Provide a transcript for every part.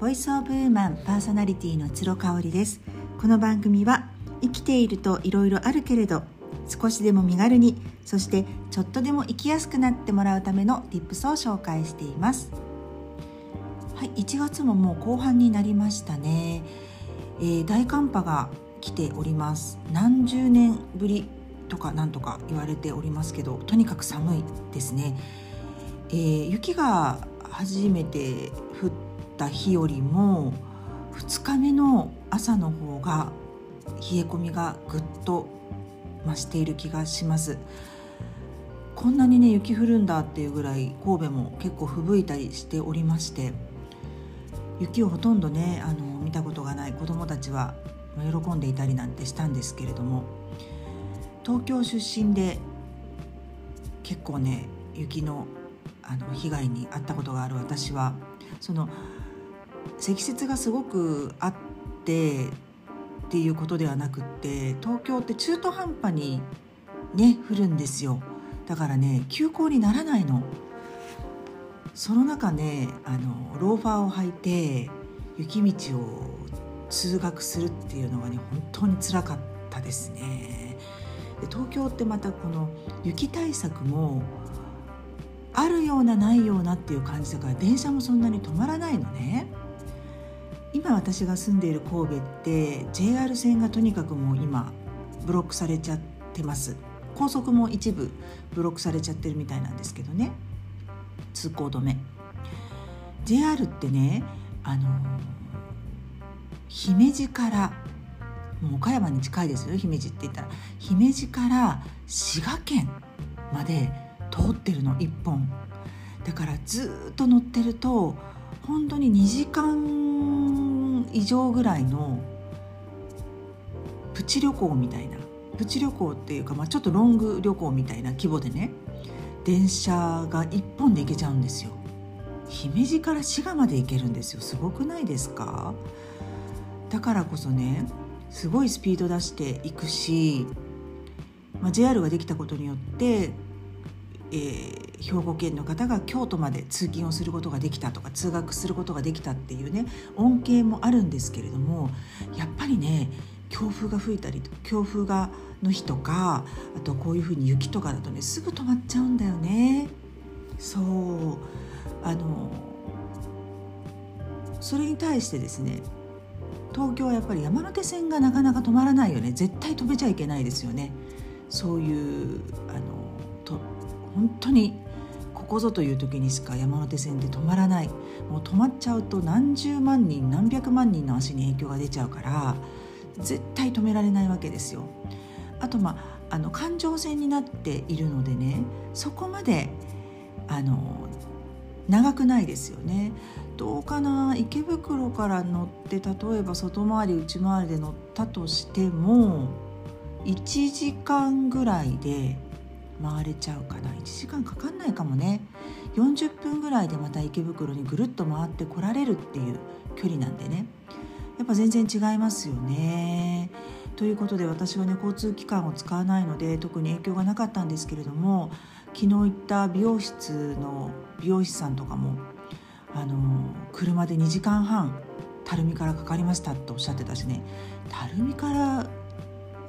ボイスオブウーマンパーソナリティの鶴香織です。この番組は生きているといろいろあるけれど少しでも身軽にそしてちょっとでも生きやすくなってもらうための Tips を紹介しています。はい1月ももう後半になりましたね、えー、大寒波が来ております。何十年ぶりとかなんとか言われておりますけどとにかく寒いですね、えー、雪が初めて降った日よりも2日目の朝の方が冷え込みがぐっと増している気がします。こんなにね雪降るんだっていうぐらい神戸も結構吹雪いたりしておりまして雪をほとんどねあの見たことがない子どもたちは喜んでいたりなんてしたんですけれども東京出身で結構ね雪のあの被害に遭ったことがある私はその積雪がすごくあってっていうことではなくって東京って中途半端にね降るんですよ。だからね休校にならないの。その中ねあのローファーを履いて雪道を通学するっていうのがね本当につらかったですね。で東京ってまたこの雪対策もあるようなないようなっていう感じだから電車もそんなに止まらないのね。今私が住んでいる神戸って JR 線がとにかくもう今ブロックされちゃってます。高速も一部ブロックされちゃってるみたいなんですけどね。通行止め。JR ってねあの姫路からもう岡山に近いですよ姫路って言ったら。姫路から滋賀県まで通ってるの1本。だからずっと乗ってると本当に2時間以上ぐらいのプチ旅行みたいなプチ旅行っていうか、まあ、ちょっとロング旅行みたいな規模でね電車が1本で行けちゃうんですよ。姫路から滋賀まで行けるんですよ。すごくないですか？だからこそねすごいスピード出していくし、まあ、JR ができたことによってえー、兵庫県の方が京都まで通勤をすることができたとか通学することができたっていうね恩恵もあるんですけれどもやっぱりね強風が吹いたり強風がの日とかあとこういうふうに雪とかだとねすぐ止まっちゃうんだよね。そう。あのそれに対してですね東京はやっぱり山手線がなかなか止まらないよね。絶対止めちゃいけないですよね。そういうあのと本当にここぞという時にしか山手線で止まらないもう止まっちゃうと何十万人何百万人の足に影響が出ちゃうから絶対止められないわけですよ。あとまああの環状線になっているのでねそこまであの長くないですよね。どうかな池袋から乗って例えば外回り内回りで乗ったとしても1時間ぐらいで回れちゃうかな？1時間かかんないかもね。40分ぐらいでまた池袋にぐるっと回ってこられるっていう距離なんでね。やっぱ全然違いますよね。ということで私はね交通機関を使わないので特に影響がなかったんですけれども昨日行った美容室の美容師さんとかもあの車で2時間半垂水からかかりましたっておっしゃってたしね。垂水から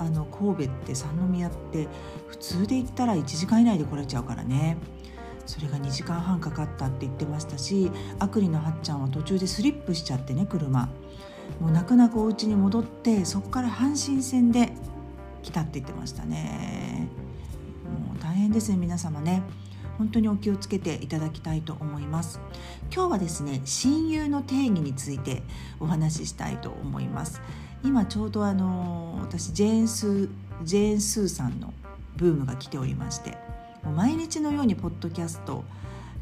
あの神戸って三宮って普通で行ったら1時間以内で来れちゃうからね。それが2時間半かかったって言ってましたしアクリのはっちゃんは途中でスリップしちゃってね車。もう泣く泣くお家に戻ってそこから阪神線で来たって言ってましたね。もう大変ですね皆様ね。本当にお気をつけていただきたいと思います。今日はですね親友の定義についてお話ししたいと思います。今ちょうどあの私ジェーンスージェーンスーさんのブームが来ておりましてもう毎日のようにポッドキャスト、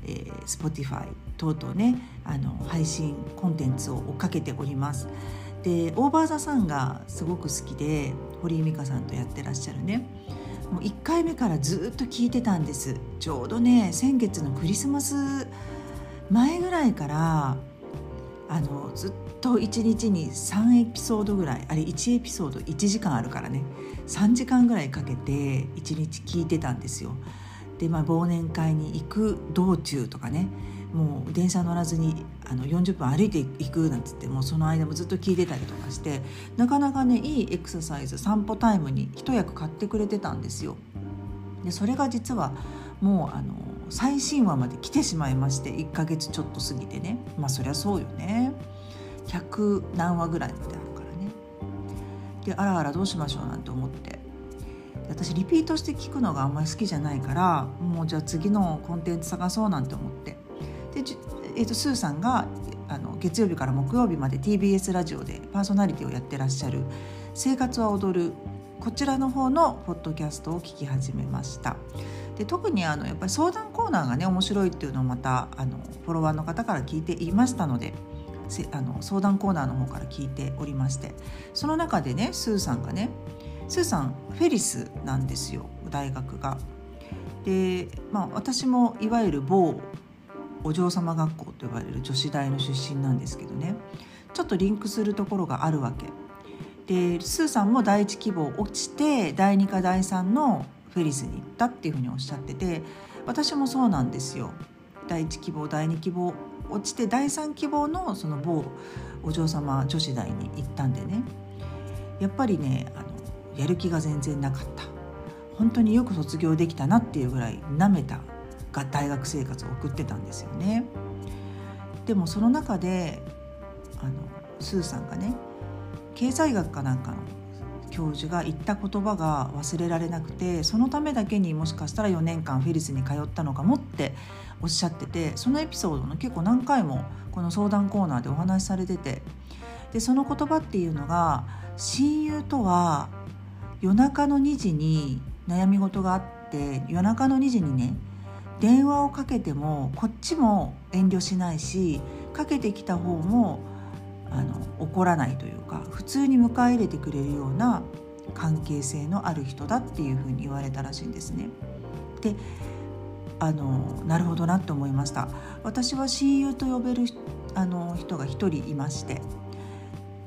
えー、Spotify 等々ねあの配信コンテンツを追っかけております。でオーバー・ザ・さんがすごく好きで堀井美香さんとやってらっしゃるねもう1回目からずっと聞いてたんです。ちょうどね先月のクリスマス前ぐらいからあのずっと1日に3エピソードぐらいあれ1エピソード1時間あるからね。3時間ぐらいかけて1日聞いてたんですよ。でまあ忘年会に行く道中とかね。もう電車乗らずにあの40分歩いていくなんつってもうその間もずっと聞いてたりとかしてなかなかねいいエクササイズ散歩タイムに一役買ってくれてたんですよ。でそれが実はもうあの最新話まで来てしまいまして1ヶ月ちょっと過ぎてね。まあそりゃそうよね。100何話ぐらいまであるからね。であらあらどうしましょうなんて思って。私リピートして聞くのがあんまり好きじゃないからもうじゃあ次のコンテンツ探そうなんて思って。で、えーと、スーさんがあの月曜日から木曜日まで TBS ラジオでパーソナリティをやってらっしゃる「生活は踊る」こちらの方のポッドキャストを聞き始めました。で特にあのやっぱり相談コーナーがね面白いっていうのをまたあのフォロワーの方から聞いていましたのであの相談コーナーの方から聞いておりましてその中でねスーさんがねスーさんフェリスなんですよ大学が。でまあ私もいわゆる某お嬢様学校と呼ばれる女子大の出身なんですけどねちょっとリンクするところがあるわけ。でスーさんも第一希望落ちて第2か第3のフェリスに行ったっていうふうにおっしゃってて私もそうなんですよ。第1希望第2希望落ちて第3希望のその某お嬢様女子大に行ったんでねやっぱりねあのやる気が全然なかった本当によく卒業できたなっていうぐらいなめたが大学生活を送ってたんですよね。でもその中であのスーさんがね経済学かなんかの教授が言った言葉が忘れられなくてそのためだけにもしかしたら4年間フェリスに通ったのかもっておっしゃっててそのエピソードの結構何回もこの相談コーナーでお話しされててでその言葉っていうのが親友とは夜中の2時に悩み事があって夜中の2時にね電話をかけてもこっちも遠慮しないしかけてきた方もあの怒らないというか普通に迎え入れてくれるような関係性のある人だっていうふうに言われたらしいんですね。であのなるほどなって思いました私は親友と呼べるあの人が一人いまして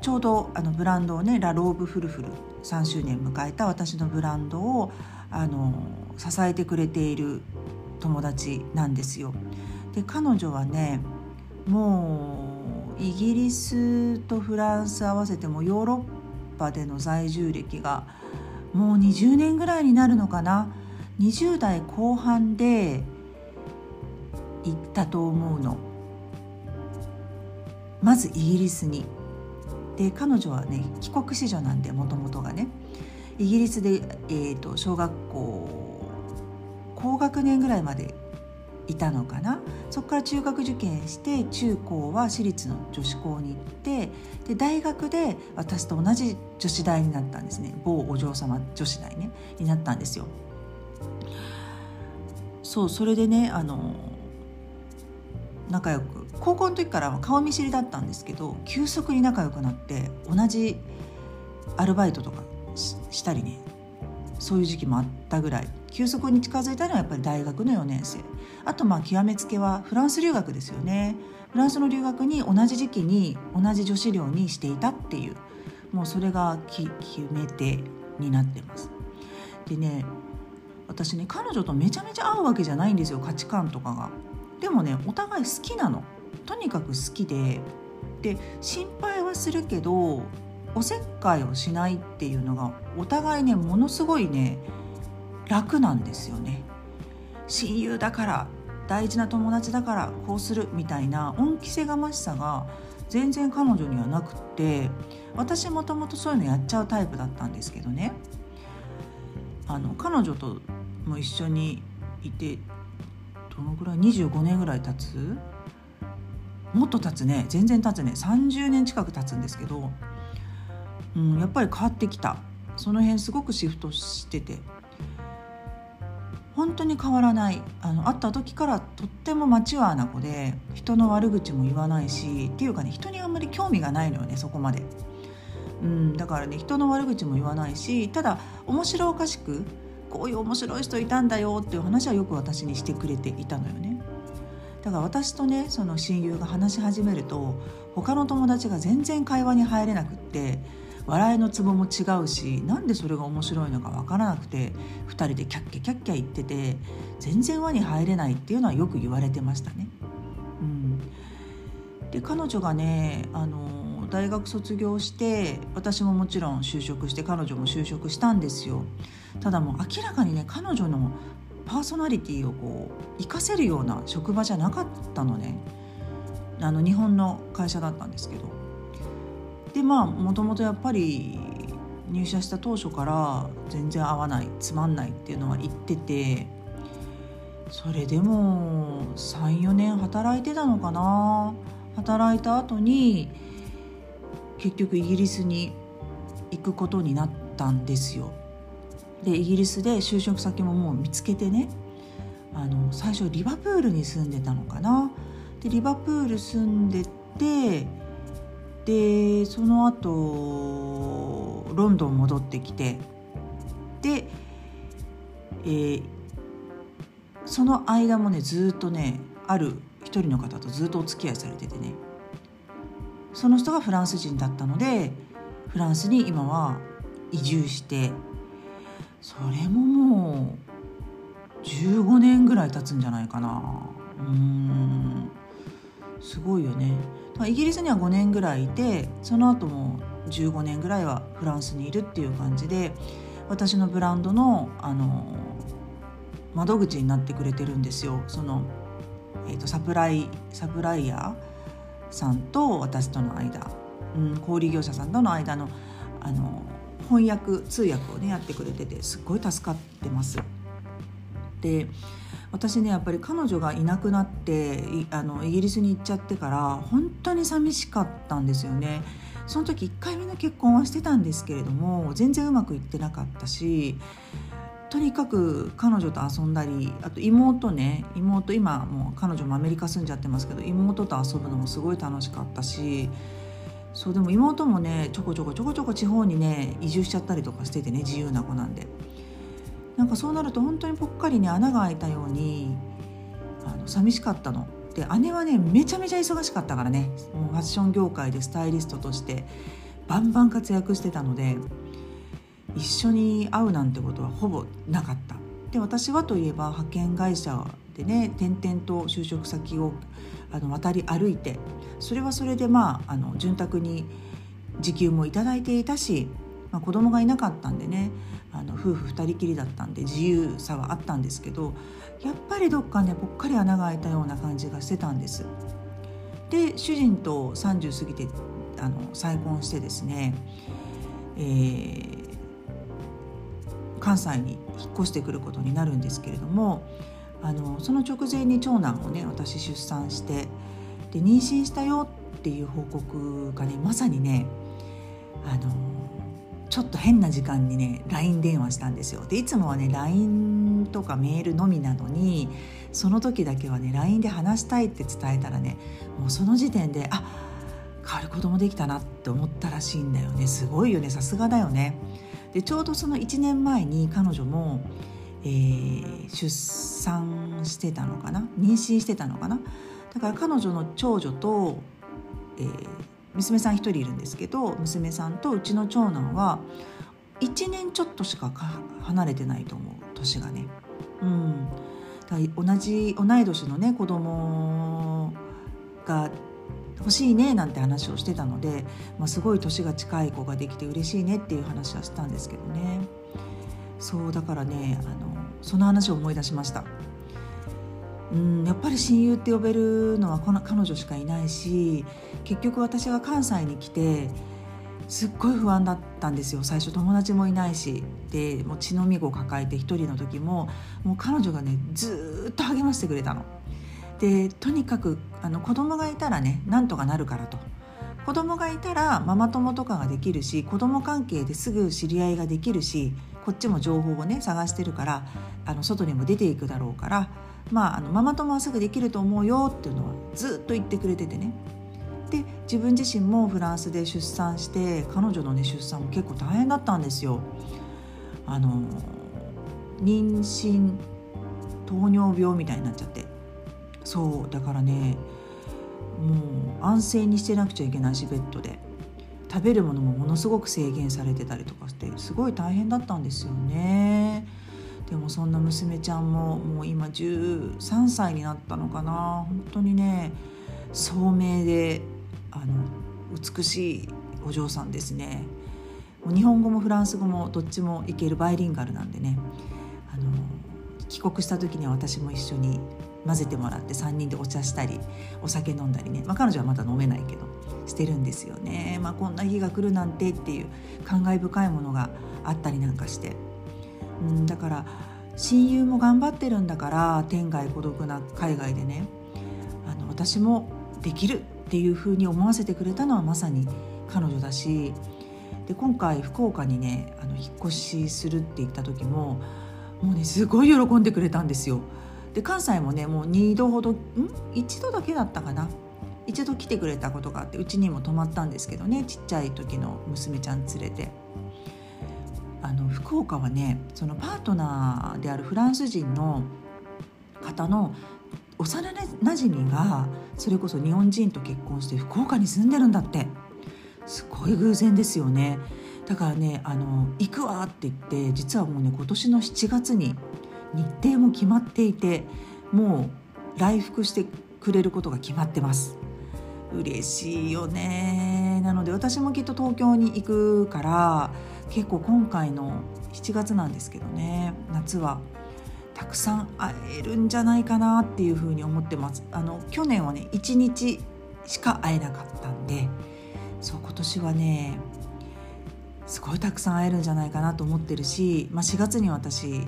ちょうどあのブランドをねラ・ローブ・フルフル3周年迎えた私のブランドをあの支えてくれている友達なんですよ。で彼女はねもうイギリスとフランス合わせてもヨーロッパでの在住歴がもう20年ぐらいになるのかな？20代後半で行ったと思うの。まずイギリスに。で彼女はね帰国子女なんでもともとがね。イギリスで、えーと、小学校高学年ぐらいまでいたのかな。そこから中学受験して中高は私立の女子校に行ってで大学で私と同じ女子大になったんですね。某お嬢様女子大ね。になったんですよ。そうそれでねあの仲良く。高校の時から顔見知りだったんですけど急速に仲良くなって同じアルバイトとかしたりね。そういう時期もあったぐらい。急速に近づいたのはやっぱり大学の4年生。あとまあ極めつけはフランス留学ですよね。フランスの留学に同じ時期に同じ女子寮にしていたっていう。もうそれが決め手になってます。でね私ね彼女とめちゃめちゃ合うわけじゃないんですよ。価値観とかが。でもねお互い好きなの。とにかく好きで。で心配はするけどおせっかいをしないっていうのがお互いねものすごいね楽なんですよね。親友だから大事な友達だからこうするみたいな恩着せがましさが全然彼女にはなくって私もともとそういうのやっちゃうタイプだったんですけどね。あの彼女とも一緒にいてどのぐらい25年ぐらい経つ？もっと経つね。全然経つね。30年近く経つんですけど、うん、やっぱり変わってきた。その辺すごくシフトしてて。本当に変わらないあの会った時からとってもマチュアーな子で人の悪口も言わないしっていうかね人にあんまり興味がないのよねそこまで。うん、だからね人の悪口も言わないしただ面白おかしくこういう面白い人いたんだよっていう話はよく私にしてくれていたのよね。だから私とねその親友が話し始めると他の友達が全然会話に入れなくって笑いのツボも違うしなんでそれが面白いのか分からなくて2人でキャッキャキャッキャ言ってて全然輪に入れないっていうのはよく言われてましたね。で彼女がねあの大学卒業して私ももちろん就職して彼女も就職したんですよ。ただもう明らかにね彼女のパーソナリティをこう活かせるような職場じゃなかったのね。あの日本の会社だったんですけど。でまあもともとやっぱり入社した当初から全然合わないつまんないっていうのは言っててそれでも34年働いてたのかな働いた後に結局イギリスに行くことになったんですよ。でイギリスで就職先ももう見つけてねあの最初リバプールに住んでたのかな。でリバプール住んでてでその後ロンドン戻ってきてで、えー、その間もねずっとねある一人の方とずっとお付き合いされててね。その人がフランス人だったのでフランスに今は移住してそれももう15年ぐらい経つんじゃないかな。うんすごいよね。まイギリスには5年ぐらいいてその後も15年ぐらいはフランスにいるっていう感じで私のブランドのあの窓口になってくれてるんですよその、えーと、サプライサプライヤーさんと私との間、うん、小売業者さんとの間のあの翻訳通訳をねやってくれててすっごい助かってます。で私ねやっぱり彼女がいなくなってあのイギリスに行っちゃってから本当に寂しかったんですよね。その時1回目の結婚はしてたんですけれども全然うまくいってなかったしとにかく彼女と遊んだりあと妹ね妹今もう彼女もアメリカ住んじゃってますけど妹と遊ぶのもすごい楽しかったしそうでも妹もねちょこちょこちょこちょこ地方にね移住しちゃったりとかしててね自由な子なんでなんかそうなると本当にぽっかりに穴が開いたようにあの寂しかったの。で姉はねめちゃめちゃ忙しかったからねもうファッション業界でスタイリストとしてバンバン活躍してたので一緒に会うなんてことはほぼなかった。で私はといえば派遣会社でね転々と就職先をあの渡り歩いてそれはそれでまああの潤沢に時給も頂いていたし、まあ、子供がいなかったんでねあの夫婦2人きりだったんで自由さはあったんですけどやっぱりどっかねぽっかり穴が開いたような感じがしてたんです。で主人と30過ぎてあの再婚してですね、えー、関西に引っ越してくることになるんですけれどもあのその直前に長男をね私出産してで妊娠したよっていう報告がねまさにねあのちょっと変な時間にね LINE 電話したんですよ。でいつもはね LINE とかメールのみなのにその時だけはね LINE で話したいって伝えたらねもうその時点であ変わる子供できたなって思ったらしいんだよね。すごいよね。さすがだよね。でちょうどその1年前に彼女も、えー、出産してたのかな？妊娠してたのかな？だから彼女の長女と、えー、娘さん1人いるんですけど娘さんとうちの長男は1年ちょっとしか離れてないと思う年がね。うん、だ同じ同い年のね子供が欲しいねなんて話をしてたので、まあ、すごい年が近い子ができて嬉しいねっていう話はしたんですけどねそうだからねあのその話を思い出しました。うんやっぱり親友って呼べるのはこの彼女しかいないし結局私が関西に来てすっごい不安だったんですよ最初友達もいないしでもう血のみ子を抱えて一人の時ももう彼女がねずっと励ましてくれたの。でとにかくあの子供がいたらねなんとかなるからと。子供がいたらママ友とかができるし子供関係ですぐ知り合いができるしこっちも情報をね探してるからあの外にも出ていくだろうからまあ、あのママ友はすぐできると思うよっていうのはずっと言ってくれててねで自分自身もフランスで出産して彼女のね出産も結構大変だったんですよ。あの妊娠糖尿病みたいになっちゃってそうだからねもう安静にしてなくちゃいけないしベッドで食べるものもものすごく制限されてたりとかしてすごい大変だったんですよね。でもそんな娘ちゃんももう今13歳になったのかな。本当にね聡明であの美しいお嬢さんですね。日本語もフランス語もどっちもいけるバイリンガルなんでね。あの帰国した時には私も一緒に混ぜてもらって3人でお茶したりお酒飲んだりね、まあ、彼女はまだ飲めないけどしてるんですよね、まあ、こんな日が来るなんてっていう感慨深いものがあったりなんかして、うん、だから親友も頑張ってるんだから天涯孤独な海外でねあの私もできるっていうふうに思わせてくれたのはまさに彼女だしで今回福岡にねあの引っ越しするって言った時ももうねすごい喜んでくれたんですよ。で関西もねもう2度ほどん？1度だけだったかな一度来てくれたことがあってうちにも泊まったんですけどねちっちゃい時の娘ちゃん連れて。福岡はねそのパートナーであるフランス人の方の幼なじみがそれこそ日本人と結婚して福岡に住んでるんだって。すごい偶然ですよね。だからねあの行くわって言って実はもうね今年の7月に日程も決まっていてもう来福してくれることが決まってます。嬉しいよねなので私もきっと東京に行くから結構今回の7月なんですけどね夏は。たくさん会えるんじゃないかなっていうふうに思ってます。あの去年はね1日しか会えなかったんでそう今年はねすごいたくさん会えるんじゃないかなと思ってるし、まあ、4月に私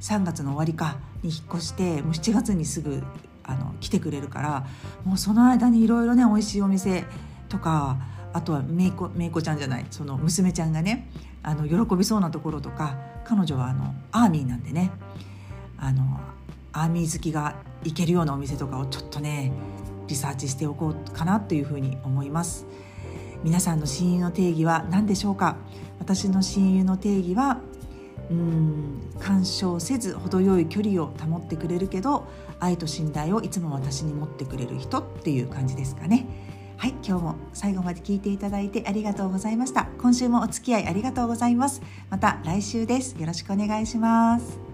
3月の終わりかに引っ越してもう7月にすぐあの来てくれるからもうその間にいろいろね美味しいお店とかあとはめいこめいこちゃんじゃないその娘ちゃんがねあの喜びそうなところとか彼女はあのアーミーなんでねあのアーミー好きが行けるようなお店とかをちょっとねリサーチしておこうかなというふうに思います。皆さんの親友の定義は何でしょうか？私の親友の定義はうん干渉せず程よい距離を保ってくれるけど愛と信頼をいつも私に持ってくれる人っていう感じですかね。はい今日も最後まで聞いていただいてありがとうございました。今週もお付き合いありがとうございます。また来週です。よろしくお願いします。